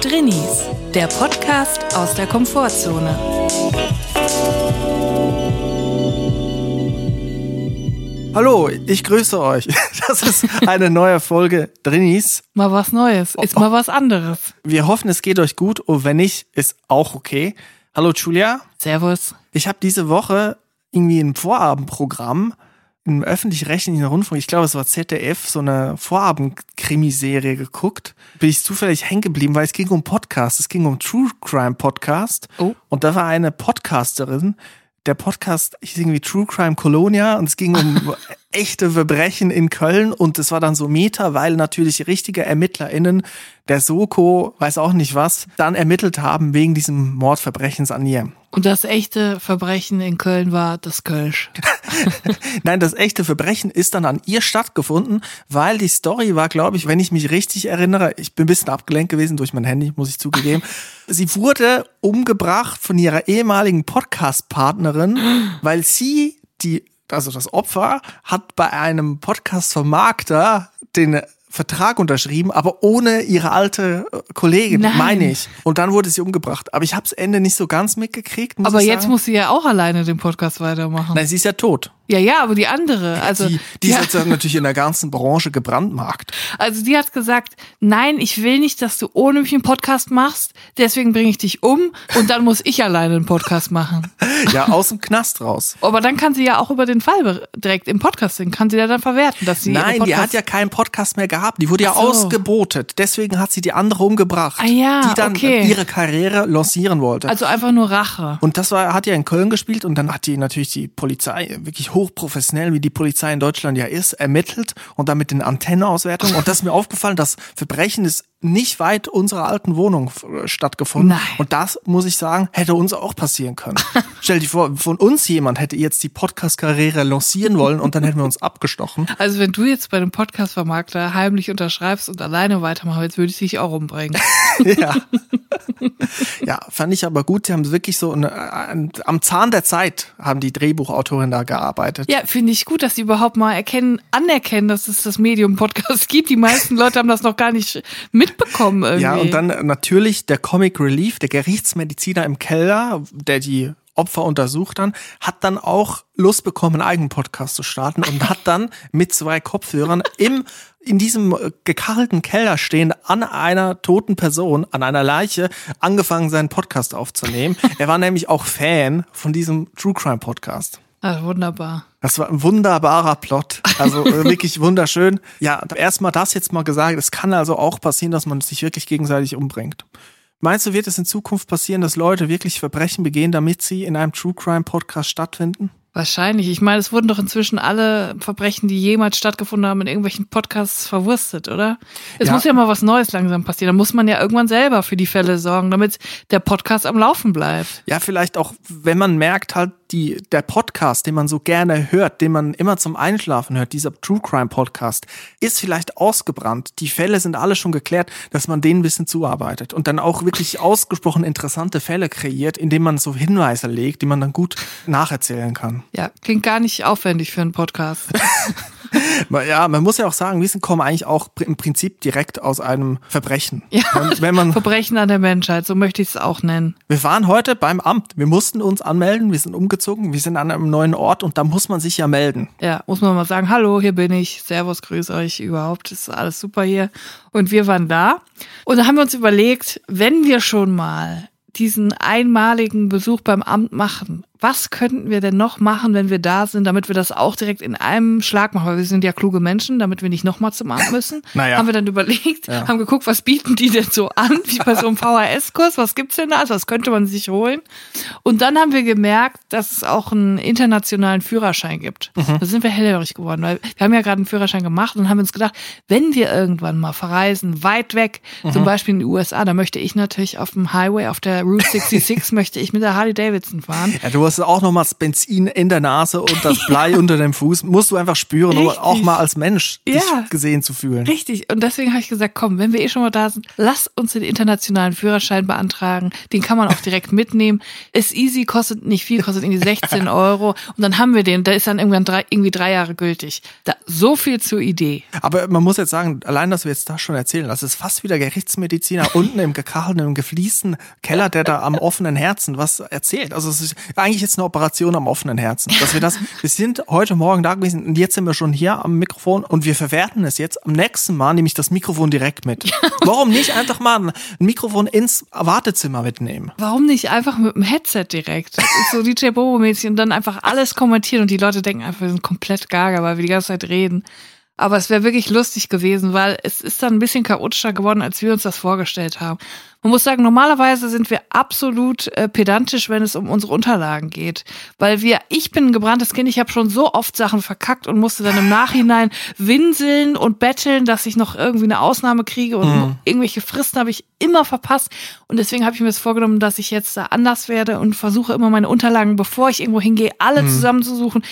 Drinnies, der Podcast aus der Komfortzone. Hallo, ich grüße euch. Das ist eine neue Folge Drinnies. Mal was Neues, ist mal was anderes. Wir hoffen, es geht euch gut und wenn nicht, ist auch okay. Hallo Julia. Servus. Ich habe diese Woche irgendwie ein Vorabendprogramm im öffentlich-rechtlichen Rundfunk, ich glaube, es war ZDF, so eine Vorabend-Krimiserie geguckt. Bin ich zufällig hängen geblieben, weil es ging um Podcast. Es ging um True Crime Podcast. Oh. Und da war eine Podcasterin. Der Podcast hieß irgendwie True Crime Colonia und es ging um echte Verbrechen in Köln und es war dann so Meta, weil natürlich richtige ErmittlerInnen der Soko, weiß auch nicht was, dann ermittelt haben wegen diesem Mordverbrechens an ihr. Und das echte Verbrechen in Köln war das Kölsch. Nein, das echte Verbrechen ist dann an ihr stattgefunden, weil die Story war, glaube ich, wenn ich mich richtig erinnere, ich bin ein bisschen abgelenkt gewesen durch mein Handy, muss ich zugegeben. Sie wurde umgebracht von ihrer ehemaligen Podcast-Partnerin, weil sie die also das Opfer, hat bei einem Podcast-Vermarkter den Vertrag unterschrieben, aber ohne ihre alte äh, Kollegin, Nein. meine ich. Und dann wurde sie umgebracht. Aber ich habe das Ende nicht so ganz mitgekriegt. Aber jetzt muss sie ja auch alleine den Podcast weitermachen. Nein, sie ist ja tot. Ja, ja, aber die andere, also die die ja, ist natürlich in der ganzen Branche gebrandmarkt. also die hat gesagt, nein, ich will nicht, dass du ohne mich einen Podcast machst, deswegen bringe ich dich um und dann muss ich alleine einen Podcast machen. Ja, aus dem Knast raus. Aber dann kann sie ja auch über den Fall direkt im Podcast singen, kann sie ja dann verwerten, dass sie Nein, die hat ja keinen Podcast mehr gehabt. Die wurde ja so. ausgebotet. Deswegen hat sie die andere umgebracht. Ah ja, die dann okay. ihre Karriere lancieren wollte. also einfach nur Rache. Und das war, hat ja in Köln gespielt und dann hat die natürlich die Polizei, wirklich hochprofessionell, wie die Polizei in Deutschland ja ist, ermittelt und dann mit den Antennenauswertungen. Und das ist mir aufgefallen, das Verbrechen ist nicht weit unserer alten Wohnung äh, stattgefunden. Nein. Und das, muss ich sagen, hätte uns auch passieren können. Stell dir vor, von uns jemand hätte jetzt die Podcast-Karriere lancieren wollen und dann hätten wir uns abgestochen. Also wenn du jetzt bei einem Podcast-Vermarkter heimlich unterschreibst und alleine weitermachst, jetzt würde ich dich auch umbringen. ja. ja, fand ich aber gut. Sie haben wirklich so eine, ein, am Zahn der Zeit haben die Drehbuchautorin da gearbeitet. Ja, finde ich gut, dass sie überhaupt mal erkennen, anerkennen, dass es das Medium Podcast gibt. Die meisten Leute haben das noch gar nicht mitbekommen irgendwie. Ja, und dann natürlich der Comic Relief, der Gerichtsmediziner im Keller, der die Opfer untersucht dann, hat dann auch Lust bekommen, einen eigenen Podcast zu starten und hat dann mit zwei Kopfhörern im in diesem gekachelten Keller stehend an einer toten Person, an einer Leiche, angefangen, seinen Podcast aufzunehmen. Er war nämlich auch Fan von diesem True Crime Podcast. Ah, wunderbar. Das war ein wunderbarer Plot. Also äh, wirklich wunderschön. Ja, erstmal das jetzt mal gesagt. Es kann also auch passieren, dass man sich wirklich gegenseitig umbringt. Meinst du, wird es in Zukunft passieren, dass Leute wirklich Verbrechen begehen, damit sie in einem True Crime Podcast stattfinden? Wahrscheinlich. Ich meine, es wurden doch inzwischen alle Verbrechen, die jemals stattgefunden haben, in irgendwelchen Podcasts verwurstet, oder? Es Ja. muss ja mal was Neues langsam passieren. Da muss man ja irgendwann selber für die Fälle sorgen, damit der Podcast am Laufen bleibt. Ja, vielleicht auch, wenn man merkt halt, die, der Podcast, den man so gerne hört, den man immer zum Einschlafen hört, dieser True Crime Podcast, ist vielleicht ausgebrannt. Die Fälle sind alle schon geklärt, dass man denen ein bisschen zuarbeitet und dann auch wirklich ausgesprochen interessante Fälle kreiert, indem man so Hinweise legt, die man dann gut nacherzählen kann. Ja, klingt gar nicht aufwendig für einen Podcast. Ja, man muss ja auch sagen, Wissen kommen eigentlich auch im Prinzip direkt aus einem Verbrechen. Ja. Wenn man, Verbrechen an der Menschheit, so möchte ich es auch nennen. wir waren heute beim Amt, wir mussten uns anmelden, wir sind umgezogen, wir sind an einem neuen Ort und da muss man sich ja melden. Ja, muss man mal sagen, hallo, hier bin ich, servus, grüß euch überhaupt, ist alles super hier. Und wir waren da und da haben wir uns überlegt, wenn wir schon mal diesen einmaligen Besuch beim Amt machen, was könnten wir denn noch machen, wenn wir da sind, damit wir das auch direkt in einem Schlag machen, weil wir sind ja kluge Menschen, damit wir nicht nochmal zum Amt müssen. Naja. Haben wir dann überlegt, Ja. haben geguckt, was bieten die denn so an, wie bei so einem VHS-Kurs, was gibt's denn da, also was könnte man sich holen? Und dann haben wir gemerkt, dass es auch einen internationalen Führerschein gibt. Da sind wir hellhörig geworden, weil wir haben ja gerade einen Führerschein gemacht und haben uns gedacht, wenn wir irgendwann mal verreisen, weit weg, zum Beispiel in die USA, da möchte ich natürlich auf dem Highway, auf der Route 66, möchte ich mit der Harley Davidson fahren. Ja, hast du auch nochmal das Benzin in der Nase und das Blei unter dem Fuß. Musst du einfach spüren, um auch mal als Mensch dich Ja. gesehen zu fühlen. Richtig. Und deswegen habe ich gesagt, komm, wenn wir eh schon mal da sind, lass uns den internationalen Führerschein beantragen. Den kann man auch direkt mitnehmen. Ist easy, kostet nicht viel, kostet irgendwie 16 Euro. Und dann haben wir den. Der ist dann irgendwann drei, irgendwie drei Jahre gültig. Da, so viel zur Idee. Aber man muss jetzt sagen, allein, dass wir jetzt das schon erzählen, das ist fast wieder Gerichtsmediziner unten im gekachelten, gefliesten Keller, der da am offenen Herzen was erzählt. Also es ist eigentlich jetzt eine Operation am offenen Herzen. Dass wir das, wir sind heute Morgen da gewesen und jetzt sind wir schon hier am Mikrofon und wir verwerten es jetzt. Am nächsten Mal nehme ich das Mikrofon direkt mit. Warum nicht einfach mal ein Mikrofon ins Wartezimmer mitnehmen? Warum nicht einfach mit dem Headset direkt? So DJ Bobo-mäßig und dann einfach alles kommentieren und die Leute denken einfach, wir sind komplett gaga, weil wir die ganze Zeit reden. Aber es wäre wirklich lustig gewesen, weil es ist dann ein bisschen chaotischer geworden, als wir uns das vorgestellt haben. Man muss sagen, normalerweise sind wir absolut äh, pedantisch, wenn es um unsere Unterlagen geht. Weil wir, ich bin ein gebranntes Kind, ich habe schon so oft Sachen verkackt und musste dann im Nachhinein winseln und betteln, dass ich noch irgendwie eine Ausnahme kriege und irgendwelche Fristen habe ich immer verpasst. Und deswegen habe ich mir das vorgenommen, dass ich jetzt da anders werde und versuche immer meine Unterlagen, bevor ich irgendwo hingehe, alle zusammenzusuchen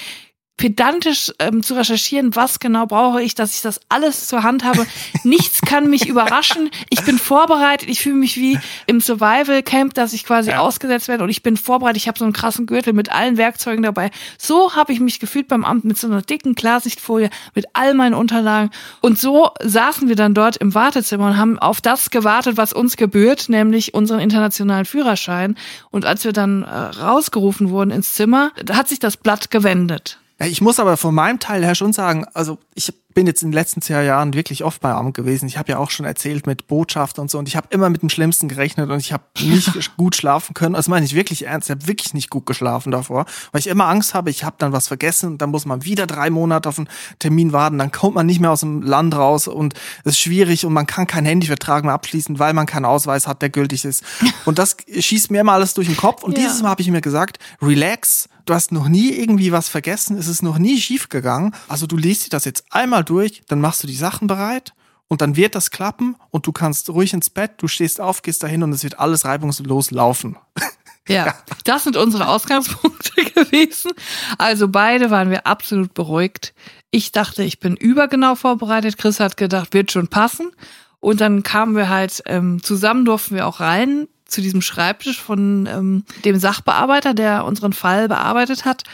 pedantisch ähm, zu recherchieren, was genau brauche ich, dass ich das alles zur Hand habe. Nichts kann mich überraschen. Ich bin vorbereitet. Ich fühle mich wie im Survival Camp, dass ich quasi ausgesetzt werde und ich bin vorbereitet. Ich habe so einen krassen Gürtel mit allen Werkzeugen dabei. So habe ich mich gefühlt beim Amt mit so einer dicken Klarsichtfolie mit all meinen Unterlagen und so saßen wir dann dort im Wartezimmer und haben auf das gewartet, was uns gebührt, nämlich unseren internationalen Führerschein. Und als wir dann äh, rausgerufen wurden ins Zimmer, da hat sich das Blatt gewendet. Ja, ich muss aber von meinem Teil her schon sagen, also ich bin jetzt in den letzten zwei Jahren wirklich oft bei Amt gewesen. Ich habe ja auch schon erzählt mit Botschaft und so und ich habe immer mit dem Schlimmsten gerechnet und ich habe nicht gut schlafen können. Das meine ich wirklich ernst. Ich habe wirklich nicht gut geschlafen davor, weil ich immer Angst habe, ich habe dann was vergessen und dann muss man wieder drei Monate auf einen Termin warten. Dann kommt man nicht mehr aus dem Land raus und es ist schwierig und man kann keinen Handyvertrag mehr abschließen, weil man keinen Ausweis hat, der gültig ist. Und das schießt mir immer alles durch den Kopf. Und Ja. dieses Mal habe ich mir gesagt, relax, du hast noch nie irgendwie was vergessen, es ist noch nie schief gegangen. Also du liest dir das jetzt einmal durch, dann machst du die Sachen bereit und dann wird das klappen und du kannst ruhig ins Bett, du stehst auf, gehst dahin und es wird alles reibungslos laufen. Ja, das sind unsere Ausgangspunkte gewesen. Also beide waren wir absolut beruhigt. Ich dachte, ich bin übergenau vorbereitet. Chris hat gedacht, wird schon passen. Und dann kamen wir halt ähm, zusammen, durften wir auch rein zu diesem Schreibtisch von ähm, dem Sachbearbeiter, der unseren Fall bearbeitet hat.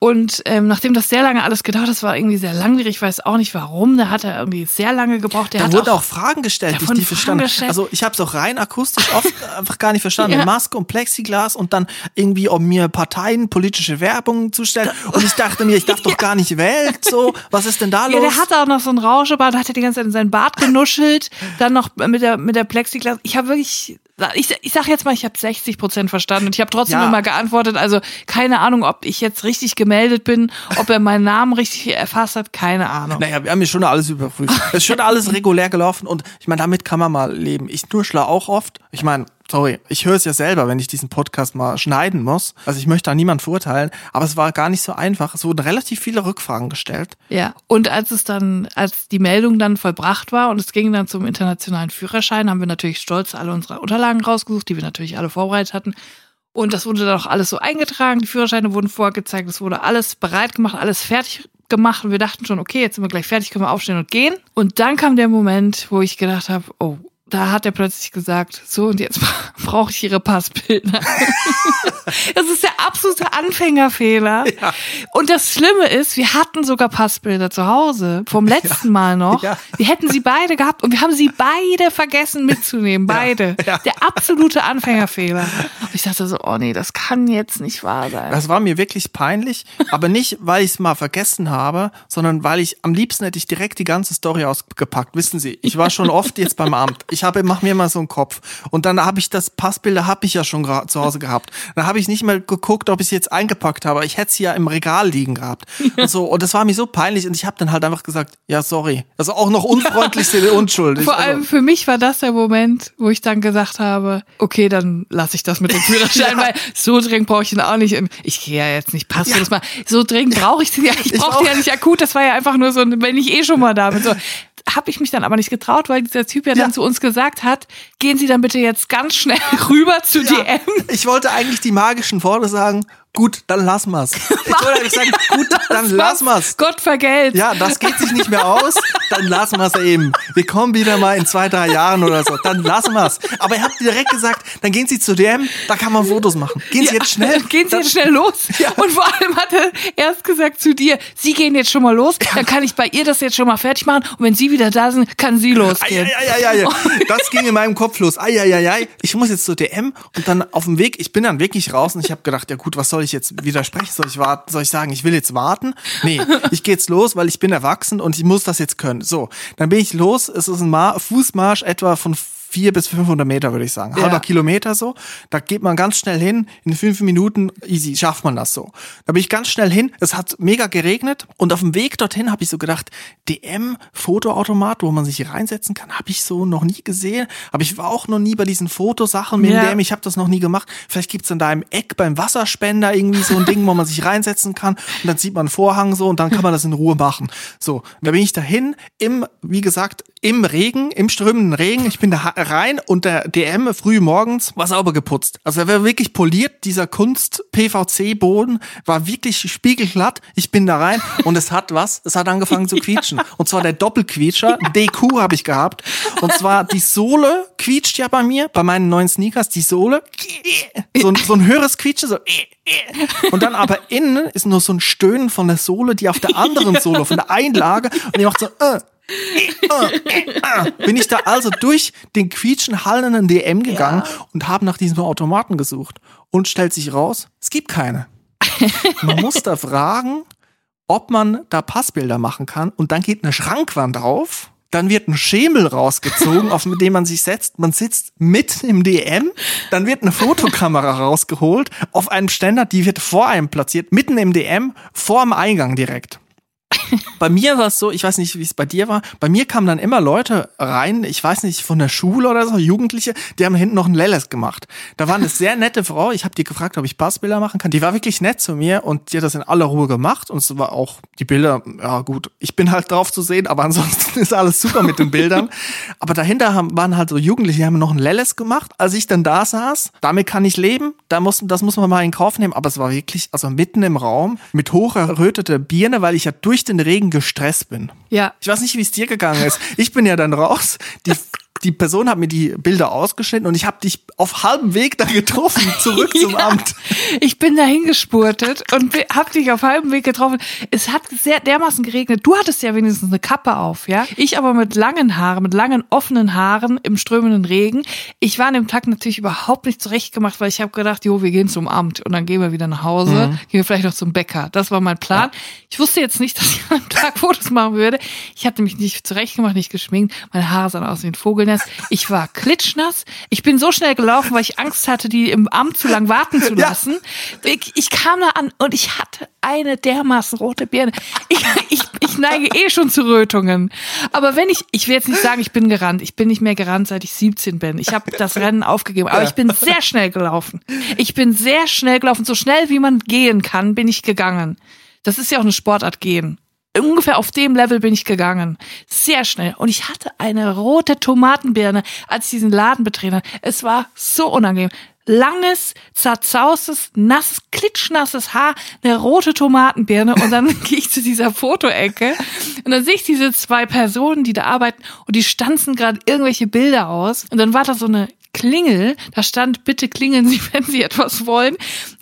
Und ähm, nachdem das sehr lange alles gedauert hat, das war irgendwie sehr langwierig, ich weiß auch nicht warum, da hat er irgendwie sehr lange gebraucht. Der Da hat wurden auch, auch Fragen gestellt, die ich Fragen verstanden. gestellt. Also ich habe es auch rein akustisch oft einfach gar nicht verstanden. Ja. Maske und Plexiglas und dann irgendwie, um mir Parteien politische Werbung zu stellen. Und ich dachte mir, ich darf doch gar nicht wählen. So, was ist denn da Ja, los? der hatte auch noch so einen Rauschebart, hat er die ganze Zeit in seinen Bart genuschelt, dann noch mit der mit der Plexiglas. Ich habe wirklich ich, ich sag jetzt mal, ich habe 60 Prozent verstanden und ich habe trotzdem Ja. immer geantwortet. Also keine Ahnung, ob ich jetzt richtig gemeldet bin, ob er meinen Namen richtig erfasst hat, keine Ahnung. Naja, wir haben ja schon alles überprüft. Es ist schon alles regulär gelaufen und ich meine, damit kann man mal leben. Ich nuschle auch oft. Ich meine, sorry, ich höre es ja selber, wenn ich diesen Podcast mal schneiden muss. Also ich möchte da niemand verurteilen, aber es war gar nicht so einfach. Es wurden relativ viele Rückfragen gestellt. Ja, und als es dann, als die Meldung dann vollbracht war und es ging dann zum internationalen Führerschein, haben wir natürlich stolz alle unsere Unterlagen rausgesucht, die wir natürlich alle vorbereitet hatten. Und das wurde dann auch alles so eingetragen, die Führerscheine wurden vorgezeigt, es wurde alles bereit gemacht, alles fertig gemacht und wir dachten schon, okay, jetzt sind wir gleich fertig, können wir aufstehen und gehen. Und dann kam der Moment, wo ich gedacht habe, oh, da hat er plötzlich gesagt, so und jetzt brauche ich ihre Passbilder. das ist der absolute Anfängerfehler. Ja. Und das Schlimme ist, wir hatten sogar Passbilder zu Hause vom letzten Mal noch. Ja. Wir hätten sie beide gehabt und wir haben sie beide vergessen mitzunehmen, beide. Ja. Der absolute Anfängerfehler. Ich dachte so, oh nee, das kann jetzt nicht wahr sein. Das war mir wirklich peinlich, aber nicht, weil ich es mal vergessen habe, sondern weil ich am liebsten hätte ich direkt die ganze Story ausgepackt. Wissen Sie, ich war schon oft jetzt beim Amt. Ich habe, mach mir mal so einen Kopf. Und dann habe ich das Passbilder habe ich ja schon zu Hause gehabt. Dann habe ich nicht mehr geguckt, ob ich es jetzt eingepackt habe. Ich hätte sie ja im Regal liegen gehabt. Und so. Und das war mir so peinlich. Und ich habe dann halt einfach gesagt, ja, sorry. Also auch noch unfreundlichste Unschuld. Vor also, allem für mich war das der Moment, wo ich dann gesagt habe, okay, dann lasse ich das mit dem Führerschein, weil so dringend brauche ich ihn auch nicht. Ich gehe ja jetzt nicht passen. Das mal. So dringend brauche ich den ja. Ich brauche auch. den ja nicht akut. Das war ja einfach nur so, wenn ich eh schon mal da bin. So. Habe ich mich dann aber nicht getraut, weil dieser Typ ja, Ja. dann zu uns gesagt hat, gehen Sie dann bitte jetzt ganz schnell rüber zu Ja, DM. ich wollte eigentlich die magischen Worte sagen. Gut, dann lass mal's. Ich gesagt, gut, dann lass mal's. Gott vergelt. Ja, das geht sich nicht mehr aus, dann lassen wir's eben. Wir kommen wieder mal in zwei, drei Jahren oder so, dann lassen wir's. Aber ihr habt direkt gesagt, dann gehen Sie zu DM, da kann man Fotos machen. Gehen Sie Ja, jetzt schnell. Gehen Sie jetzt schnell los. Ja. Und vor allem hat er erst gesagt zu dir, Sie gehen jetzt schon mal los, dann kann ich bei ihr das jetzt schon mal fertig machen und wenn Sie wieder da sind, kann sie losgehen. Eieieiei. Das ging in meinem Kopf los. Eieiei. Ich muss jetzt zur DM und dann auf dem Weg, ich bin dann wirklich raus und ich habe gedacht, ja gut, was soll ich jetzt widersprechen? Soll ich warten? Soll ich sagen, ich will jetzt warten? Nee, ich gehe jetzt los, weil ich bin erwachsen und ich muss das jetzt können. So, dann bin ich los. Es ist ein Mar Fußmarsch etwa von vier bis 500 Meter, würde ich sagen. Ja. Halber Kilometer so. Da geht man ganz schnell hin. In fünf Minuten, easy, schafft man das so. Da bin ich ganz schnell hin. Es hat mega geregnet. Und auf dem Weg dorthin habe ich so gedacht, DM, Fotoautomat, wo man sich reinsetzen kann, habe ich so noch nie gesehen. Aber ich war auch noch nie bei diesen Fotosachen mit Ja. dem DM. Ich habe das noch nie gemacht. Vielleicht gibt's dann da im Eck beim Wasserspender irgendwie so ein Ding, wo man sich reinsetzen kann. Und dann sieht man einen Vorhang so und dann kann man das in Ruhe machen. So, da bin ich dahin im, wie gesagt, im Regen, im strömenden Regen. Ich bin da rein und der DM früh morgens war sauber geputzt. Also er war wirklich poliert. Dieser Kunst-PVC-Boden war wirklich spiegelglatt. Ich bin da rein und es hat was? Es hat angefangen zu quietschen. Und zwar der Doppelquietscher. DQ habe ich gehabt. Und zwar die Sohle quietscht ja bei mir, bei meinen neuen Sneakers. Die Sohle, so ein, so ein höheres Quietschen, so. Und dann aber innen ist nur so ein Stöhnen von der Sohle, die auf der anderen Sohle, von der Einlage, und die macht so, äh, bin ich da also durch den quietschen hallenden DM gegangen und habe nach diesem Automaten gesucht und stellt sich raus, es gibt keine. Man muss da fragen, ob man da Passbilder machen kann und dann geht eine Schrankwand auf. Dann wird ein Schemel rausgezogen, auf dem man sich setzt. Man sitzt mitten im DM. Dann wird eine Fotokamera rausgeholt auf einem Ständer, die wird vor einem platziert, mitten im DM, vor dem Eingang direkt. Bei mir war es so, ich weiß nicht, wie es bei dir war. Bei mir kamen dann immer Leute rein, ich weiß nicht, von der Schule oder so, Jugendliche, die haben hinten noch ein Lelles gemacht. Da war eine sehr nette Frau, ich habe die gefragt, ob ich Passbilder machen kann. Die war wirklich nett zu mir und die hat das in aller Ruhe gemacht und es war auch die Bilder, ja gut, ich bin halt drauf zu sehen, aber ansonsten ist alles super mit den Bildern. Aber dahinter haben, waren halt so Jugendliche, die haben noch ein Lelles gemacht. Als ich dann da saß, damit kann ich leben, da muss, das muss man mal in Kauf nehmen, aber es war wirklich, also mitten im Raum mit hocherröteter Birne, weil ich ja durch den Regen gestresst bin. Ja. Ich weiß nicht, wie es dir gegangen ist. Ich bin ja dann raus. Die, die Person hat mir die Bilder ausgeschnitten und ich habe dich auf halbem Weg da getroffen, zurück zum Ja. Amt. Ich bin dahin gespurtet und bi- hab dich auf halbem Weg getroffen. Es hat sehr dermaßen geregnet. Du hattest ja wenigstens eine Kappe auf, ja? Ich aber mit langen Haaren, mit langen offenen Haaren im strömenden Regen. Ich war an dem Tag natürlich überhaupt nicht zurechtgemacht, weil ich habe gedacht, jo, wir gehen zum Amt und dann gehen wir wieder nach Hause, gehen wir vielleicht noch zum Bäcker. Das war mein Plan. Ich wusste jetzt nicht, dass ich an dem Tag Fotos machen würde. Ich hatte mich nicht zurechtgemacht, nicht geschminkt. Meine Haare sahen aus wie ein Vogelnest. Ich war klitschnass. Ich bin so schnell gelaufen, weil ich Angst hatte, die im Amt zu lang warten zu Ja. lassen. Ich, ich kam da an und ich hatte eine dermaßen rote Birne. Ich, ich, ich neige eh schon zu Rötungen. Aber wenn ich, ich will jetzt nicht sagen, ich bin gerannt. Ich bin nicht mehr gerannt, seit ich 17 bin. Ich habe das Rennen aufgegeben. Aber ich bin sehr schnell gelaufen. Ich bin sehr schnell gelaufen. So schnell wie man gehen kann, bin ich gegangen. Das ist ja auch eine Sportart gehen. Ungefähr auf dem Level bin ich gegangen. Sehr schnell. Und ich hatte eine rote Tomatenbirne, als ich diesen Laden betreten habe. Es war so unangenehm. Langes, zerzaustes, nass, klitschnasses Haar, eine rote Tomatenbirne und dann gehe ich zu dieser Fotoecke und dann sehe ich diese zwei Personen, die da arbeiten und die stanzen gerade irgendwelche Bilder aus und dann war da so eine Klingel, da stand, bitte klingeln Sie, wenn Sie etwas wollen.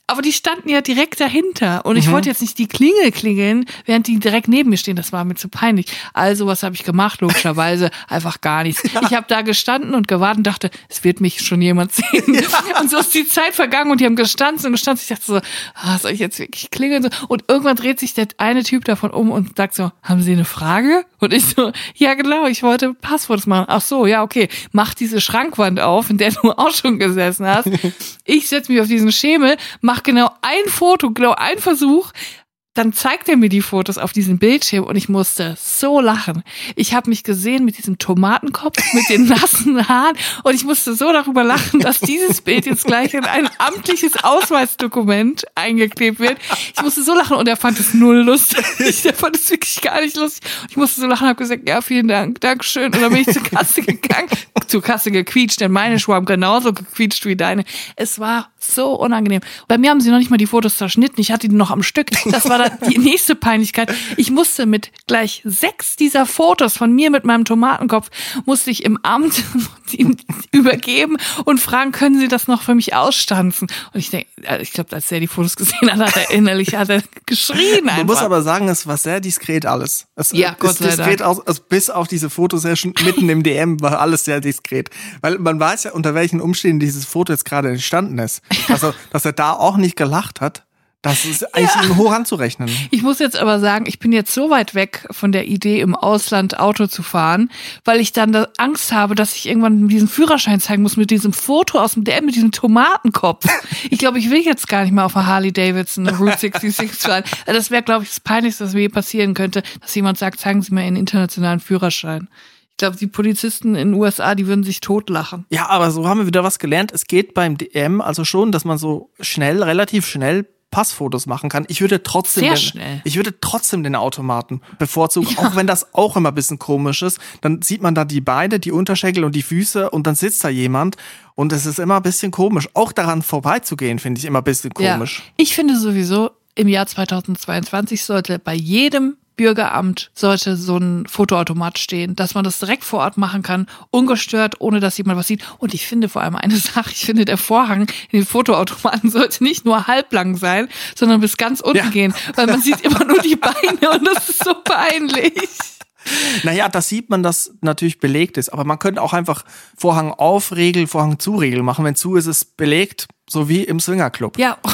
Aber die standen ja direkt dahinter und ich wollte jetzt nicht die Klingel klingeln, während die direkt neben mir stehen. Das war mir zu peinlich. Also was habe ich gemacht? Logischerweise einfach gar nichts. Ich habe da gestanden und gewartet und dachte, es wird mich schon jemand sehen. Und so ist die Zeit vergangen und die haben gestanden und gestanden. Ich dachte so, ah, soll ich jetzt wirklich klingeln? Und irgendwann dreht sich der eine Typ davon um und sagt so, haben Sie eine Frage? Und ich so, ja genau, ich wollte Passworts machen. Ach so, ja okay, mach diese Schrankwand auf, in der du auch schon gesessen hast. Ich setze mich auf diesen Schemel, mach genau ein Foto, genau ein Versuch. Dann zeigt er mir die Fotos auf diesem Bildschirm und ich musste so lachen. Ich habe mich gesehen mit diesem Tomatenkopf, mit den nassen Haaren und ich musste so darüber lachen, dass dieses Bild jetzt gleich in ein amtliches Ausweisdokument eingeklebt wird. Ich musste so lachen und er fand es null lustig. Er fand es wirklich gar nicht lustig. Ich musste so lachen habe gesagt, ja, vielen Dank, Dankeschön. Und dann bin ich zur Kasse gegangen, zur Kasse gequietscht, denn meine Schuhe haben genauso gequietscht wie deine. Es war so unangenehm. Bei mir haben sie noch nicht mal die Fotos zerschnitten. Ich hatte die noch am Stück. Das war dann die nächste Peinlichkeit. Ich musste mit gleich sechs dieser Fotos von mir mit meinem Tomatenkopf, musste ich im Amt übergeben und fragen, können Sie das noch für mich ausstanzen? Und ich denke, äh, ich glaube, als er die Fotos gesehen hat, hat er innerlich hat er geschrien. Einfach. Man muss aber sagen, es war sehr diskret alles. Es, Ja, es Gott sei diskret aus, also bis auf diese Fotosession mitten im DM war alles sehr diskret. Weil man weiß ja, unter welchen Umständen dieses Foto jetzt gerade entstanden ist. Also, dass er da auch nicht gelacht hat, das ist eigentlich ihm hoch anzurechnen. Ich muss jetzt aber sagen, ich bin jetzt so weit weg von der Idee, im Ausland Auto zu fahren, weil ich dann da Angst habe, dass ich irgendwann diesen Führerschein zeigen muss mit diesem Foto aus dem DM, mit diesem Tomatenkopf. Ich glaube, ich will jetzt gar nicht mehr auf der Harley Davidson Route 66 fahren. Das wäre, glaube ich, das Peinlichste, was mir passieren könnte, dass jemand sagt, zeigen Sie mir Ihren internationalen Führerschein. Ich glaube, die Polizisten in den USA, die würden sich totlachen. Ja, aber so haben wir wieder was gelernt. Es geht beim DM also schon, dass man so schnell, relativ schnell Passfotos machen kann. Ich würde trotzdem, Sehr den, schnell. ich würde trotzdem den Automaten bevorzugen, auch wenn das auch immer ein bisschen komisch ist. Dann sieht man da die Beine, die Unterschenkel und die Füße und dann sitzt da jemand und es ist immer ein bisschen komisch. Auch daran vorbeizugehen, finde ich immer ein bisschen komisch. Ja. Ich finde sowieso, im Jahr 2022 sollte bei jedem Bürgeramt sollte so ein Fotoautomat stehen, dass man das direkt vor Ort machen kann, ungestört, ohne dass jemand was sieht. Und ich finde vor allem eine Sache, ich finde, der Vorhang in den Fotoautomaten sollte nicht nur halblang sein, sondern bis ganz unten Ja. gehen, weil man sieht immer nur die Beine und das ist so peinlich. Naja, das sieht man, dass natürlich belegt ist. Aber man könnte auch einfach Vorhang auf, Regel, Vorhang zu, Regel machen. Wenn zu ist, ist es belegt, so wie im Swingerclub. Ja.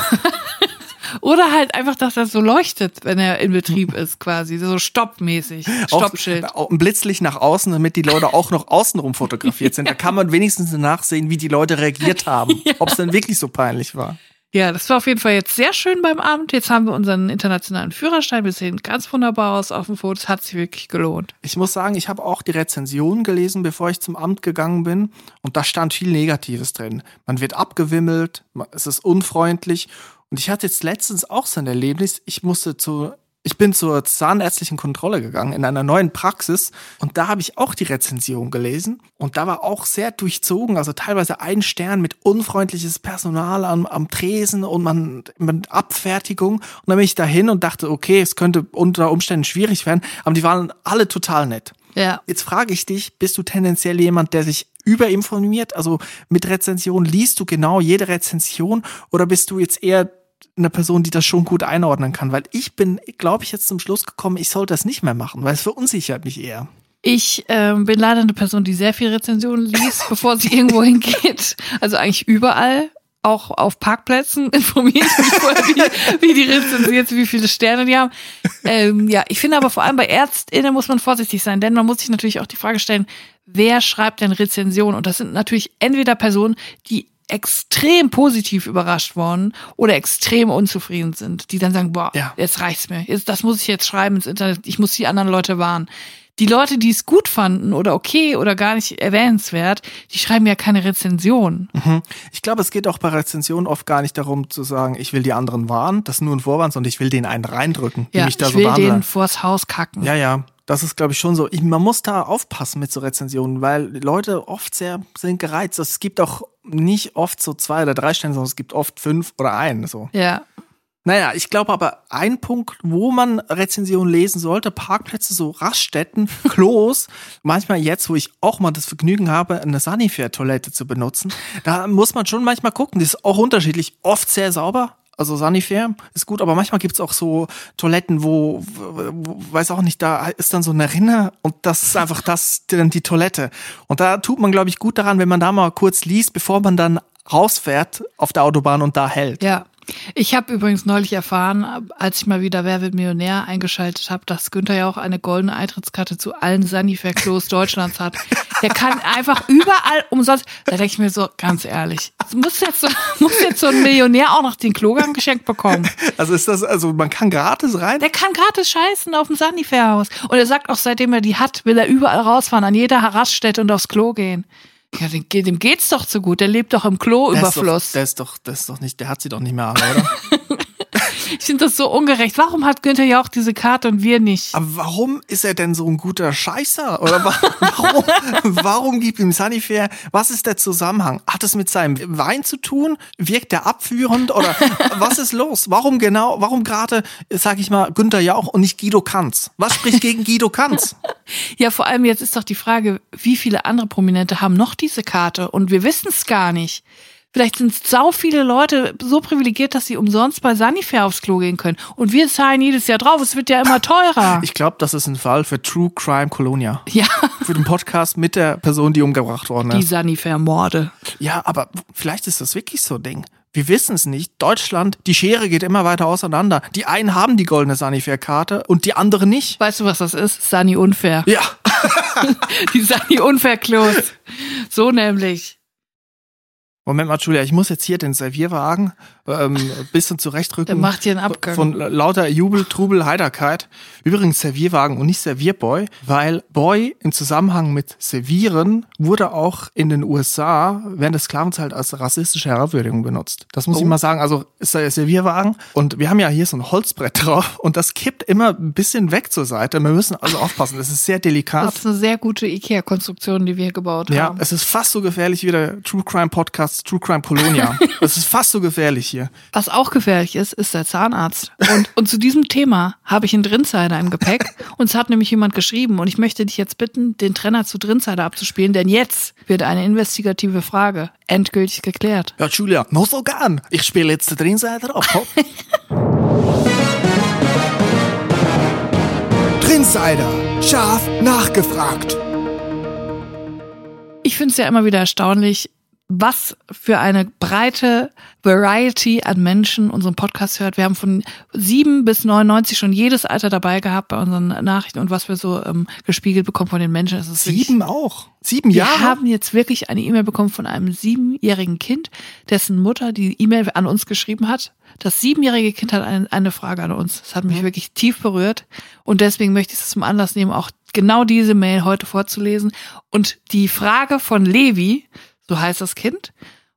Oder halt einfach, dass er so leuchtet, wenn er in Betrieb ist, quasi. So stoppmäßig. Stoppschild. Auch, auch ein Blitzlicht nach außen, damit die Leute auch noch außenrum fotografiert sind. Da kann man wenigstens nachsehen, wie die Leute reagiert haben. Ob es denn wirklich so peinlich war. Ja, das war auf jeden Fall jetzt sehr schön beim Abend. Jetzt haben wir unseren internationalen Führerschein. Wir sehen ganz wunderbar aus auf dem Foto. Es hat sich wirklich gelohnt. Ich muss sagen, ich habe auch die Rezension gelesen, bevor ich zum Amt gegangen bin. Und da stand viel Negatives drin. Man wird abgewimmelt, es ist unfreundlich. Und ich hatte jetzt letztens auch so ein Erlebnis. Ich musste zu, ich bin zur zahnärztlichen Kontrolle gegangen in einer neuen Praxis. Und da habe ich auch die Rezension gelesen. Und da war auch sehr durchzogen. Also teilweise ein Stern mit unfreundliches Personal am, am Tresen und man, mit Abfertigung. Und dann bin ich dahin und dachte, okay, es könnte unter Umständen schwierig werden. Aber die waren alle total nett. Ja. Jetzt frage ich dich, bist du tendenziell jemand, der sich überinformiert? Also mit Rezension liest du genau jede Rezension oder bist du jetzt eher eine Person, die das schon gut einordnen kann? Weil ich bin, glaube ich, jetzt zum Schluss gekommen, ich sollte das nicht mehr machen, weil es verunsichert mich eher. Ich ähm, bin leider eine Person, die sehr viel Rezensionen liest, bevor sie irgendwo hingeht. Also eigentlich überall. Auch auf Parkplätzen informiere ich mich vorher, wie, wie die rezensiert, wie viele Sterne die haben. Ähm, ja, ich finde aber vor allem bei ÄrztInnen muss man vorsichtig sein, denn man muss sich natürlich auch die Frage stellen, wer schreibt denn Rezensionen? Und das sind natürlich entweder Personen, die extrem positiv überrascht worden oder extrem unzufrieden sind, die dann sagen, boah, Ja. jetzt reicht's mir. Jetzt, das muss ich jetzt schreiben ins Internet. Ich muss die anderen Leute warnen. Die Leute, die es gut fanden oder okay oder gar nicht erwähnenswert, die schreiben ja keine Rezension. Ich glaube, es geht auch bei Rezensionen oft gar nicht darum zu sagen, ich will die anderen warnen, das ist nur ein Vorwand, sondern ich will denen einen reindrücken, die Ja, mich da ich so will behandeln. denen vors Haus kacken. Ja, ja. Das ist, glaube ich, schon so. Ich, man muss da aufpassen mit so Rezensionen, weil Leute oft sehr sind gereizt. Es gibt auch nicht oft so zwei oder drei Sterne, sondern es gibt oft fünf oder einen. So. ja. Naja, ich glaube aber, ein Punkt, wo man Rezensionen lesen sollte, Parkplätze, so Raststätten, Klos, manchmal jetzt, wo ich auch mal das Vergnügen habe, eine Sanifair-Toilette zu benutzen, da muss man schon manchmal gucken. Die ist auch unterschiedlich, oft sehr sauber. Also Sanifair ist gut, aber manchmal gibt's auch so Toiletten, wo, wo, weiß auch nicht, da ist dann so eine Rinne und das ist einfach das, dann die Toilette. Und da tut man, glaube ich, gut daran, wenn man da mal kurz liest, bevor man dann rausfährt auf der Autobahn und da hält. Ja. Ich habe übrigens neulich erfahren, als ich mal wieder Wer wird Millionär eingeschaltet habe, dass Günther ja auch eine goldene Eintrittskarte zu allen Sanifair-Klos Deutschlands hat. Der kann einfach überall umsonst. Da denke ich mir so, ganz ehrlich, muss jetzt, so- muss jetzt so ein Millionär auch noch den Klogang geschenkt bekommen? Also ist das, also man kann gratis rein? Der kann gratis scheißen auf dem Sanifair-Haus. Und er sagt auch, seitdem er die hat, will er überall rausfahren, an jeder Raststätte und aufs Klo gehen. Ja, dem, dem geht's doch so gut. Der lebt doch im Der ist doch, der ist doch, der ist doch nicht, der hat sie doch nicht mehr alle, oder? Ich finde das so ungerecht. Warum hat Günther ja auch diese Karte und wir nicht? Aber warum ist er denn so ein guter Scheißer? Oder wa- warum, warum gibt ihm Sunnyfair? Was ist der Zusammenhang? Hat es mit seinem Wein zu tun? Wirkt er abführend? Oder was ist los? Warum genau, warum gerade, sag ich mal, Günther Jauch und nicht Guido Kanz? Was spricht gegen Guido Kanz? Ja, vor allem jetzt ist doch die Frage, wie viele andere Prominente haben noch diese Karte und wir wissen es gar nicht. Vielleicht sind sau viele Leute so privilegiert, dass sie umsonst bei Sanifair aufs Klo gehen können. Und wir zahlen jedes Jahr drauf. Es wird ja immer teurer. Ich glaube, das ist ein Fall für True Crime Colonia. ja, Für den Podcast mit der Person, die umgebracht worden die ist. Sanifair-Morde. Ja, aber vielleicht ist das wirklich so ein Ding. Wir wissen es nicht. Deutschland, die Schere geht immer weiter auseinander. Die einen haben die goldene Sanifair-Karte und die anderen nicht. Weißt du, was das ist? Sani Unfair. Ja. Die Sani Unfair-Klos. So nämlich. Moment mal, Julia, ich muss jetzt hier den Servierwagen ähm, bisschen zurechtrücken. Der macht hier einen Abgang. Von lauter Jubel, Trubel, Heiterkeit. Übrigens Servierwagen und nicht Servierboy, weil Boy im Zusammenhang mit Servieren wurde auch in den USA während des Sklavenzeit als rassistische Herabwürdigung benutzt. Das muss Oh. ich mal sagen. Also ist der Servierwagen und wir haben ja hier so ein Holzbrett drauf und das kippt immer ein bisschen weg zur Seite. Wir müssen also aufpassen. Das ist sehr delikat. Das ist eine sehr gute Ikea-Konstruktion, die wir gebaut Ja, haben. es ist fast so gefährlich wie der True Crime Podcast True Crime Colonia. es ist fast so gefährlich hier. Was auch gefährlich ist, ist der Zahnarzt. Und, und zu diesem Thema habe ich einen Drinsider im Gepäck. Uns hat nämlich jemand geschrieben und ich möchte dich jetzt bitten, den Trenner zu Drinsider abzuspielen, denn jetzt wird eine investigative Frage endgültig geklärt. Ja, Julia, noch so gern. Ich spiele jetzt den Drinsider ab. Hopp. Drinsider. Scharf nachgefragt. Ich finde es ja immer wieder erstaunlich, was für eine breite Variety an Menschen unseren Podcast hört. Wir haben von sieben bis 99 schon jedes Alter dabei gehabt bei unseren Nachrichten und was wir so ähm, gespiegelt bekommen von den Menschen. Es ist wirklich- Sieben auch. Sieben Wir Jahre? haben jetzt wirklich eine E-Mail bekommen von einem siebenjährigen Kind, dessen Mutter die E-Mail an uns geschrieben hat. Das siebenjährige Kind hat eine, eine Frage an uns. Das hat mich wirklich tief berührt. Und deswegen möchte ich es zum Anlass nehmen, auch genau diese Mail heute vorzulesen. Und die Frage von Levi, so heißt das Kind,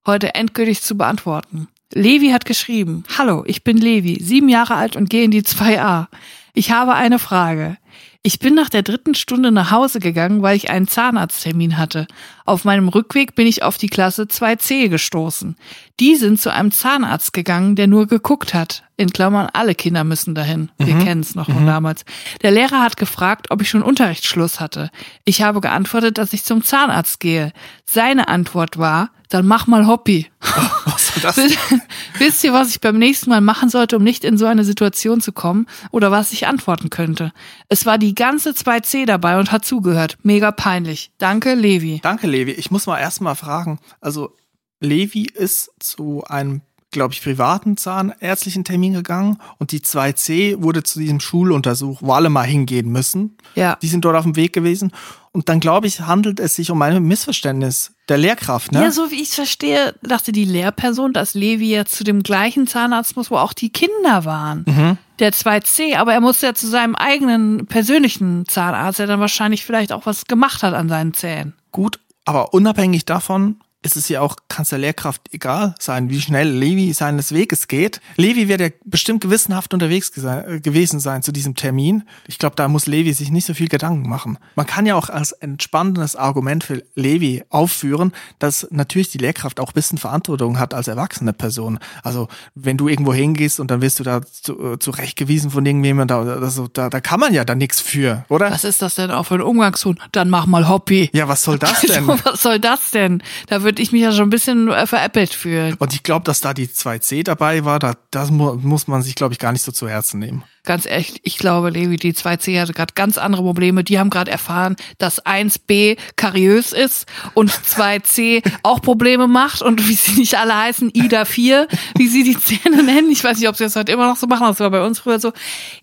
heute endgültig zu beantworten. Levi hat geschrieben, Hallo, ich bin Levi, sieben Jahre alt und gehe in die 2a. Ich habe eine Frage. Ich bin nach der dritten Stunde nach Hause gegangen, weil ich einen Zahnarzttermin hatte. Auf meinem Rückweg bin ich auf die Klasse 2c gestoßen. Die sind zu einem Zahnarzt gegangen, der nur geguckt hat. In Klammern, alle Kinder müssen dahin. Wir kennen es noch von damals. Der Lehrer hat gefragt, ob ich schon Unterrichtsschluss hatte. Ich habe geantwortet, dass ich zum Zahnarzt gehe. Seine Antwort war, dann mach mal Hobby. Was soll das? Wisst ihr, was ich beim nächsten Mal machen sollte, um nicht in so eine Situation zu kommen? Oder was ich antworten könnte? Es war die ganze 2C dabei und hat zugehört. Mega peinlich. Danke, Levi. Danke, Levi. Ich muss mal erst mal fragen. Also, Levi ist zu einem, glaube ich, privaten zahnärztlichen Termin gegangen und die 2C wurde zu diesem Schuluntersuch, wo alle mal hingehen müssen. Ja. Die sind dort auf dem Weg gewesen. Und dann, glaube ich, handelt es sich um ein Missverständnis der Lehrkraft, ne? Ja, so wie ich es verstehe, dachte die Lehrperson, dass Levi ja zu dem gleichen Zahnarzt muss, wo auch die Kinder waren. Mhm. Der 2C, aber er musste ja zu seinem eigenen persönlichen Zahnarzt, der dann wahrscheinlich vielleicht auch was gemacht hat an seinen Zähnen. Gut, aber unabhängig davon ist es ja auch, kann es der Lehrkraft egal sein, wie schnell Levi seines Weges geht. Levi wird ja bestimmt gewissenhaft unterwegs äh, gewesen sein zu diesem Termin. Ich glaube, da muss Levi sich nicht so viel Gedanken machen. Man kann ja auch als entspannendes Argument für Levi aufführen, dass natürlich die Lehrkraft auch ein bisschen Verantwortung hat als erwachsene Person. Also wenn du irgendwo hingehst und dann wirst du da zu, äh, zurechtgewiesen von irgendjemandem, da, also, da, da kann man ja da nichts für, oder? Was ist das denn auch für ein Umgangston? Dann mach mal Hobby. Ja, was soll das denn? Also, was soll das denn? Da würde ich mich ja schon ein bisschen äh, veräppelt fühlen. Und ich glaube, dass da die 2C dabei war, da, das mu muss man sich, glaube ich, gar nicht so zu Herzen nehmen. Ganz ehrlich, ich glaube, Levi, die 2C hatte gerade ganz andere Probleme. Die haben gerade erfahren, dass 1b kariös ist und 2c auch Probleme macht und wie sie nicht alle heißen, Ida 4, wie sie die Zähne nennen. Ich weiß nicht, ob sie das heute immer noch so machen, das war bei uns früher so.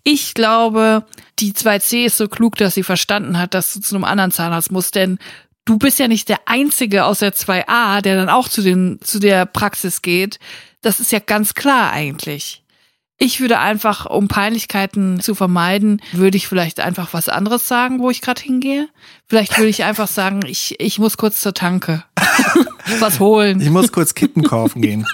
Ich glaube, die 2c ist so klug, dass sie verstanden hat, dass du zu einem anderen Zahnarzt musst, denn du bist ja nicht der Einzige aus der 2a, der dann auch zu, den, zu der Praxis geht. Das ist ja ganz klar eigentlich. Ich würde einfach, um Peinlichkeiten zu vermeiden, würde ich vielleicht einfach was anderes sagen, wo ich gerade hingehe. Vielleicht würde ich einfach sagen, ich, ich muss kurz zur Tanke was holen. Ich muss kurz Kippen kaufen gehen.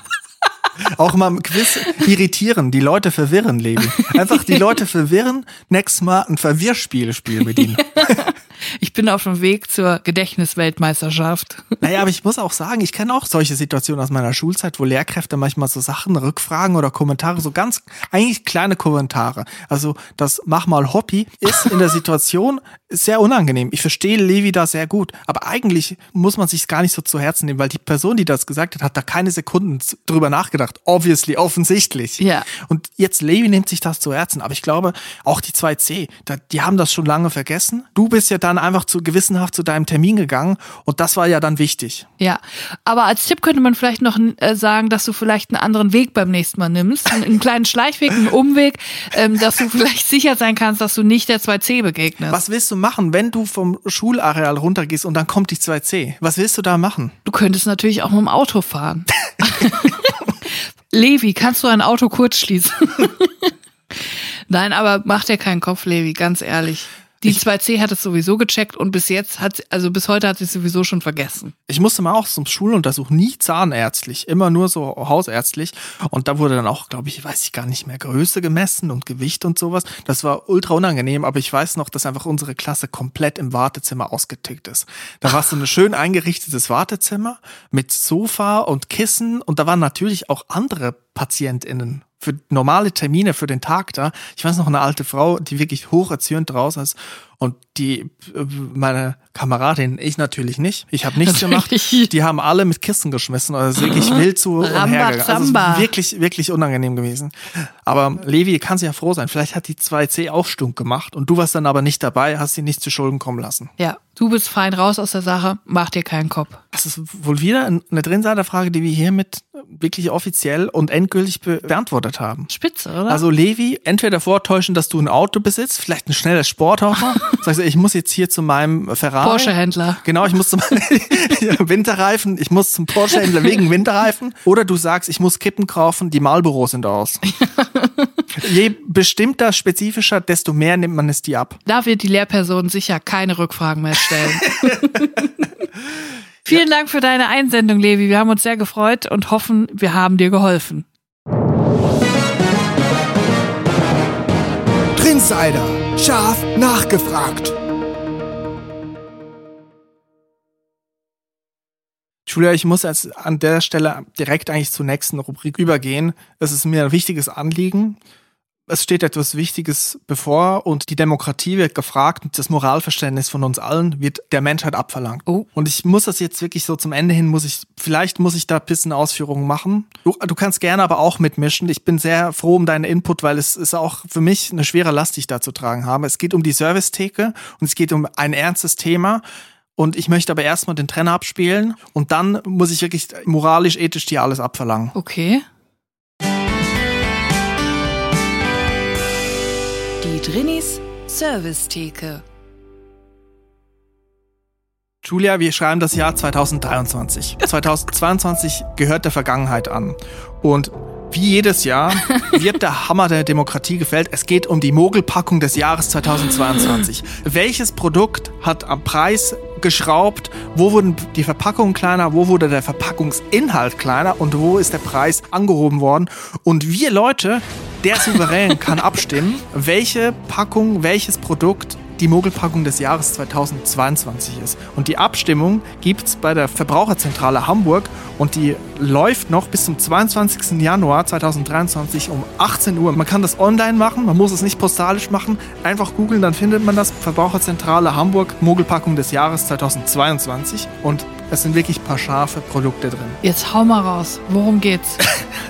Auch mal im Quiz irritieren, die Leute verwirren, Levi. Einfach die Leute verwirren, nächstes Mal ein Verwirrspiel spielen mit ihnen. Ich bin auf dem Weg zur Gedächtnisweltmeisterschaft. Naja, aber ich muss auch sagen, ich kenne auch solche Situationen aus meiner Schulzeit, wo Lehrkräfte manchmal so Sachen, Rückfragen oder Kommentare, so ganz, eigentlich kleine Kommentare. Also das Mach mal Hobby ist in der Situation sehr unangenehm. Ich verstehe Levi da sehr gut, aber eigentlich muss man sich gar nicht so zu Herzen nehmen, weil die Person, die das gesagt hat, hat da keine Sekunden drüber nachgedacht. Obviously, offensichtlich. Ja. Und jetzt Levi nimmt sich das zu Herzen, aber ich glaube, auch die 2C, da, die haben das schon lange vergessen. Du bist ja dann einfach zu gewissenhaft zu deinem Termin gegangen und das war ja dann wichtig. Ja, aber als Tipp könnte man vielleicht noch äh, sagen, dass du vielleicht einen anderen Weg beim nächsten Mal nimmst. Einen, einen kleinen Schleichweg, einen Umweg, ähm, dass du vielleicht sicher sein kannst, dass du nicht der 2C begegnest. Was willst du machen, wenn du vom Schulareal runtergehst und dann kommt die 2C? Was willst du da machen? Du könntest natürlich auch mit dem Auto fahren. Levi, kannst du ein Auto kurz schließen? Nein, aber mach dir keinen Kopf, Levi, ganz ehrlich. Die 2C hat es sowieso gecheckt und bis jetzt hat, sie- also bis heute hat sie es sowieso schon vergessen. Ich musste mal auch zum Schuluntersuch, nie zahnärztlich, immer nur so hausärztlich. Und da wurde dann auch, glaube ich, weiß ich gar nicht mehr, Größe gemessen und Gewicht und sowas. Das war ultra unangenehm, aber ich weiß noch, dass einfach unsere Klasse komplett im Wartezimmer ausgetickt ist. Da war so ein schön eingerichtetes Wartezimmer mit Sofa und Kissen und da waren natürlich auch andere PatientInnen für normale Termine für den Tag da. Ich weiß noch eine alte Frau, die wirklich hocherzürnt draußen ist und die äh, meine Kameradin, ich natürlich nicht. Ich habe nichts gemacht. Die haben alle mit Kissen geschmissen ist wirklich wild zu Ramba umhergegangen. Also es ist Zamba. wirklich wirklich unangenehm gewesen. Aber Levi kann ja froh sein. Vielleicht hat die 2C auch stunk gemacht und du warst dann aber nicht dabei, hast sie nicht zu Schulden kommen lassen. Ja, du bist fein raus aus der Sache, mach dir keinen Kopf. Das ist wohl wieder eine Drinsider-Frage, die wir hiermit wirklich offiziell und endgültig be beantwortet haben. Spitze, oder? Also Levi, entweder vortäuschen, dass du ein Auto besitzt, vielleicht ein schnelles Sportauto. Sagst du, ich muss jetzt hier zu meinem Ferrari. Porsche-Händler. Genau, ich muss zum Winterreifen, ich muss zum Porsche-Händler wegen Winterreifen. Oder du sagst, ich muss Kippen kaufen, die Marlboro sind aus. Je bestimmter, spezifischer, desto mehr nimmt man es dir ab. Da wird die Lehrperson sicher keine Rückfragen mehr stellen. Vielen Dank für deine Einsendung, Levi. Wir haben uns sehr gefreut und hoffen, wir haben dir geholfen. Trinsider. Scharf nachgefragt. Julia, ich muss jetzt an der Stelle direkt eigentlich zur nächsten Rubrik übergehen. Es ist mir ein wichtiges Anliegen. Es steht etwas Wichtiges bevor und die Demokratie wird gefragt und das Moralverständnis von uns allen wird der Menschheit abverlangt. Oh. Und ich muss das jetzt wirklich so zum Ende hin, muss ich, vielleicht muss ich da ein bisschen Ausführungen machen. Du, du kannst gerne aber auch mitmischen. Ich bin sehr froh um deinen Input, weil es ist auch für mich eine schwere Last, die ich da zu tragen habe. Es geht um die Servicetheke und es geht um ein ernstes Thema. Und ich möchte aber erstmal den Trenner abspielen und dann muss ich wirklich moralisch, ethisch dir alles abverlangen. Okay. Die Drinis Servicetheke. Julia, wir schreiben das Jahr 2023. 2022 gehört der Vergangenheit an. Und wie jedes Jahr wird der Hammer der Demokratie gefällt. Es geht um die Mogelpackung des Jahres 2022. Welches Produkt hat am Preis geschraubt? Wo wurden die Verpackungen kleiner? Wo wurde der Verpackungsinhalt kleiner? Und wo ist der Preis angehoben worden? Und wir Leute, der Souverän kann abstimmen, welche Packung, welches Produkt die Mogelpackung des Jahres 2022 ist. Und die Abstimmung gibt's bei der Verbraucherzentrale Hamburg und die läuft noch bis zum 22. Januar 2023 um 18 Uhr. Man kann das online machen, man muss es nicht postalisch machen. Einfach googeln, dann findet man das. Verbraucherzentrale Hamburg, Mogelpackung des Jahres 2022. Und es sind wirklich ein paar scharfe Produkte drin. Jetzt hau mal raus. Worum geht's?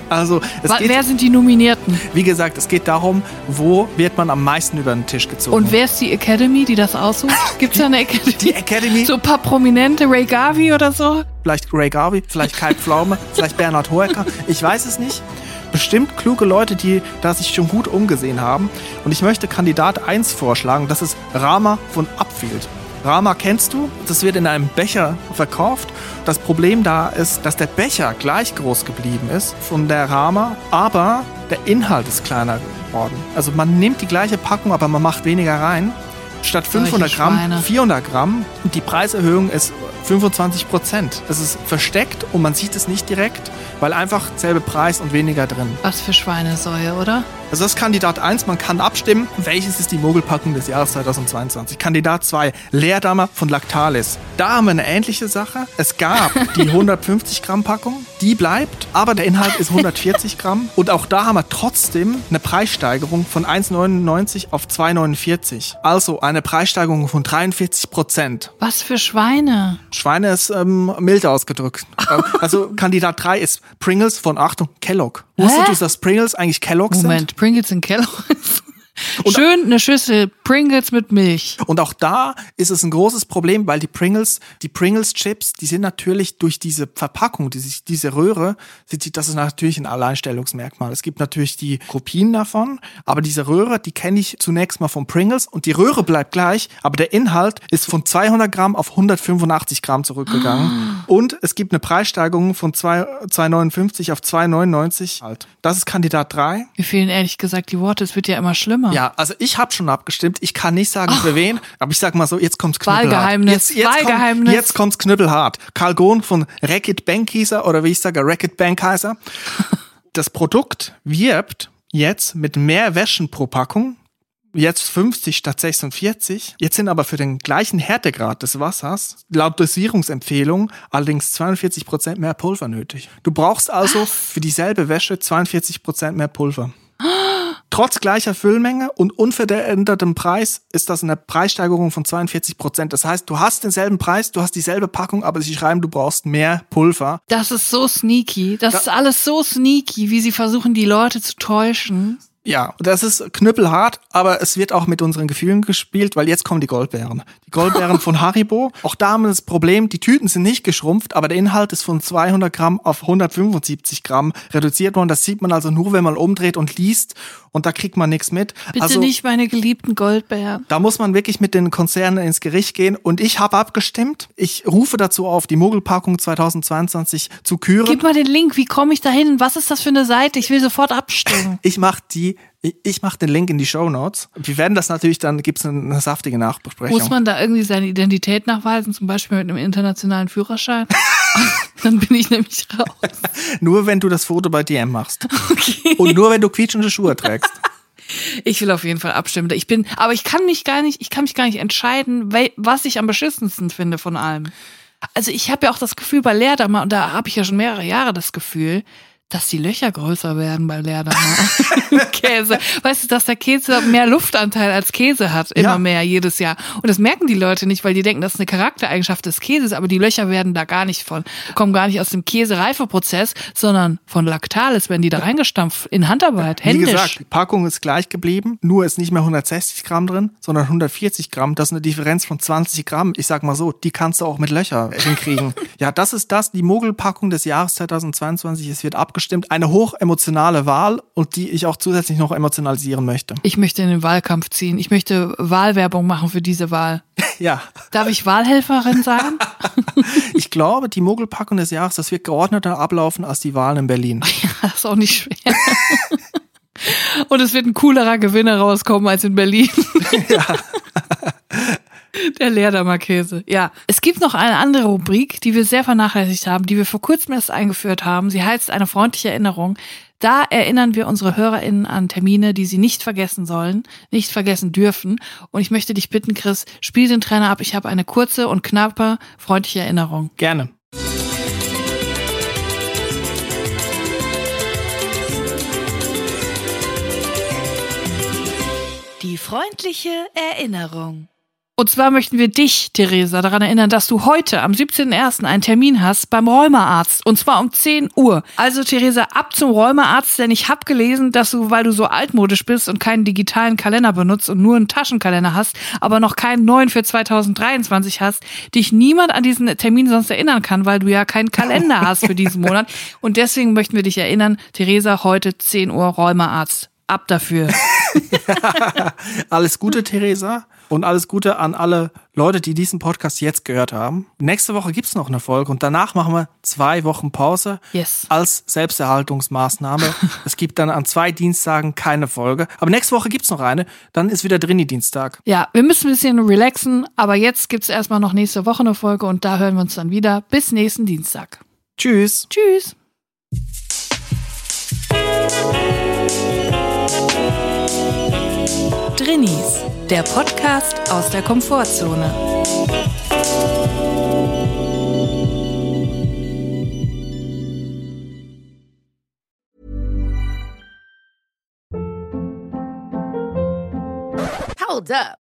Also es Wa- geht, wer sind die Nominierten? wie gesagt, es geht darum, wo wird man am meisten über den Tisch gezogen. Und wer ist die Academy, die das aussucht? Gibt's da eine Academy? die Academy, So ein paar Prominente, Ray Garvey oder so? vielleicht Ray Garvey, vielleicht Kai Pflaume, vielleicht Bernhard Hoeker, ich weiß es nicht. Bestimmt kluge Leute, die da sich schon gut umgesehen haben. Und ich möchte Kandidat 1 vorschlagen, das ist Rama von Upfield. Rama kennst du, das wird in einem Becher verkauft. Das Problem da ist, dass der Becher gleich groß geblieben ist von der Rama, aber der Inhalt ist kleiner geworden. Also man nimmt die gleiche Packung, aber man macht weniger rein. Statt Solche 500 Gramm, Schweine. 400 Gramm. Und die Preiserhöhung ist 25 Prozent. Es ist versteckt und man sieht es nicht direkt, weil einfach selbe Preis und weniger drin. Was für Schweinesäue, oder? Also das ist Kandidat 1, man kann abstimmen, welches ist die Mogelpackung des Jahres 2022. Kandidat 2, Leerdammer von Lactalis. Da haben wir eine ähnliche Sache. Es gab die 150 Gramm Packung, die bleibt, aber der Inhalt ist 140 Gramm. Und auch da haben wir trotzdem eine Preissteigerung von 1,99 auf 2,49. Also eine Preissteigerung von 43 Prozent. Was für Schweine? Schweine ist ähm, mild ausgedrückt. Also Kandidat 3 ist Pringles von, Achtung, Kellogg. Wusstest du, dass Pringles eigentlich Kellogg sind? Moment, Pringles in Kellogg's. Schön eine Schüssel Pringles mit Milch. Und auch da ist es ein großes Problem, weil die Pringles, die Pringles Chips, die sind natürlich durch diese Verpackung, diese, diese Röhre, das ist natürlich ein Alleinstellungsmerkmal. Es gibt natürlich die Kopien davon, aber diese Röhre, die kenne ich zunächst mal von Pringles und die Röhre bleibt gleich, aber der Inhalt ist von 200 Gramm auf 185 Gramm zurückgegangen. Und es gibt eine Preissteigerung von 2 2,59 auf 2,99. Halt. Das ist Kandidat 3. Mir fehlen ehrlich gesagt die Worte, es wird ja immer schlimmer. Ja, also ich habe schon abgestimmt. Ich kann nicht sagen für wen, aber ich sag mal so, jetzt kommt's knüppelhart. Wahlgeheimnis, Jetzt, jetzt, Wahlgeheimnis. Kommt, jetzt kommt's knüppelhart. Karl Gohn von Racket Bankheiser oder wie ich sage, Racket Bankheiser. Das Produkt wirbt jetzt mit mehr Wäschen pro Packung. Jetzt 50 statt 46. Jetzt sind aber für den gleichen Härtegrad des Wassers laut Dosierungsempfehlung allerdings 42 Prozent mehr Pulver nötig. Du brauchst also für dieselbe Wäsche 42 Prozent mehr Pulver. Trotz gleicher Füllmenge und unverändertem Preis ist das eine Preissteigerung von 42 Prozent. Das heißt, du hast denselben Preis, du hast dieselbe Packung, aber sie schreiben, du brauchst mehr Pulver. Das ist so sneaky. Das ist alles so sneaky, wie sie versuchen, die Leute zu täuschen. Ja, das ist knüppelhart, aber es wird auch mit unseren Gefühlen gespielt, weil jetzt kommen die Goldbeeren. Die Goldbeeren von Haribo. Auch da haben wir das Problem, die Tüten sind nicht geschrumpft, aber der Inhalt ist von 200 Gramm auf 175 Gramm reduziert worden. Das sieht man also nur, wenn man umdreht und liest und da kriegt man nichts mit. Bitte also, nicht meine geliebten Goldbeeren. Da muss man wirklich mit den Konzernen ins Gericht gehen und ich habe abgestimmt. Ich rufe dazu auf, die Mogelpackung 2022 zu küren. Gib mal den Link, wie komme ich da hin? Was ist das für eine Seite? Ich will sofort abstimmen. Ich mache die, ich- ich mache den Link in die Show Notes. Wir werden das natürlich, dann gibt's eine, eine saftige Nachbesprechung. Muss man da irgendwie seine Identität nachweisen, zum Beispiel mit einem internationalen Führerschein? Dann bin ich nämlich raus. Nur wenn du das Foto bei DM machst. Okay. Und nur wenn du quietschende Schuhe trägst. Ich will auf jeden Fall abstimmen. Ich bin, aber ich kann mich gar nicht, ich kann mich gar nicht entscheiden, was ich am beschissensten finde von allem. Also ich habe ja auch das Gefühl bei Leerdammer, und da habe ich ja schon mehrere Jahre das Gefühl, dass die Löcher größer werden bei Leerdammer Käse. Weißt du, dass der Käse mehr Luftanteil als Käse hat, immer Ja. mehr jedes Jahr. Und das merken die Leute nicht, weil die denken, das ist eine Charaktereigenschaft des Käses, aber die Löcher werden da gar nicht von, kommen gar nicht aus dem Käsereifeprozess, sondern von Lactalis, werden die da reingestampft in Handarbeit, Wie händisch. gesagt, die Packung ist gleich geblieben. Nur ist nicht mehr 160 Gramm drin, sondern 140 Gramm. Das ist eine Differenz von 20 Gramm. Ich sag mal so, die kannst du auch mit Löcher hinkriegen. ja, das ist das, die Mogelpackung des Jahres 2022. Es wird abgestimmt. Eine hochemotionale Wahl und die ich auch zusätzlich noch emotionalisieren möchte. Ich möchte in den Wahlkampf ziehen. Ich möchte Wahlwerbung machen für diese Wahl. Ja, Darf ich Wahlhelferin sein? ich glaube, die Mogelpackung des Jahres, das wird geordneter ablaufen als die Wahlen in Berlin. Ja, das ist auch nicht schwer. Und es wird ein coolerer Gewinner rauskommen als in Berlin. Der Leerdammer Käse. Ja. Es gibt noch eine andere Rubrik, die wir sehr vernachlässigt haben, die wir vor kurzem erst eingeführt haben. Sie heißt eine freundliche Erinnerung. Da erinnern wir unsere HörerInnen an Termine, die sie nicht vergessen sollen, nicht vergessen dürfen. Und ich möchte dich bitten, Chris, spiel den Trainer ab. Ich habe eine kurze und knappe, freundliche Erinnerung. Gerne. Die freundliche Erinnerung. Und zwar möchten wir dich, Theresa, daran erinnern, dass du heute am 17.01. einen Termin hast beim Rheumaarzt. Und zwar um 10 Uhr. Also, Theresa, ab zum Rheumaarzt, denn ich habe gelesen, dass du, weil du so altmodisch bist und keinen digitalen Kalender benutzt und nur einen Taschenkalender hast, aber noch keinen neuen für 2023 hast, dich niemand an diesen Termin sonst erinnern kann, weil du ja keinen Kalender hast für diesen Monat. Und deswegen möchten wir dich erinnern, Theresa, heute 10 Uhr Rheumaarzt. Ab dafür. Alles Gute, Theresa. Und alles Gute an alle Leute, die diesen Podcast jetzt gehört haben. Nächste Woche gibt's noch eine Folge und danach machen wir zwei Wochen Pause Yes. als Selbsterhaltungsmaßnahme. es gibt dann an zwei Dienstagen keine Folge. Aber nächste Woche gibt's noch eine. Dann ist wieder Drini-Dienstag. Ja, wir müssen ein bisschen relaxen, aber jetzt gibt's erstmal noch nächste Woche eine Folge und da hören wir uns dann wieder. Bis nächsten Dienstag. Tschüss. Tschüss. Drinnies, der Podcast aus der Komfortzone. Hold up.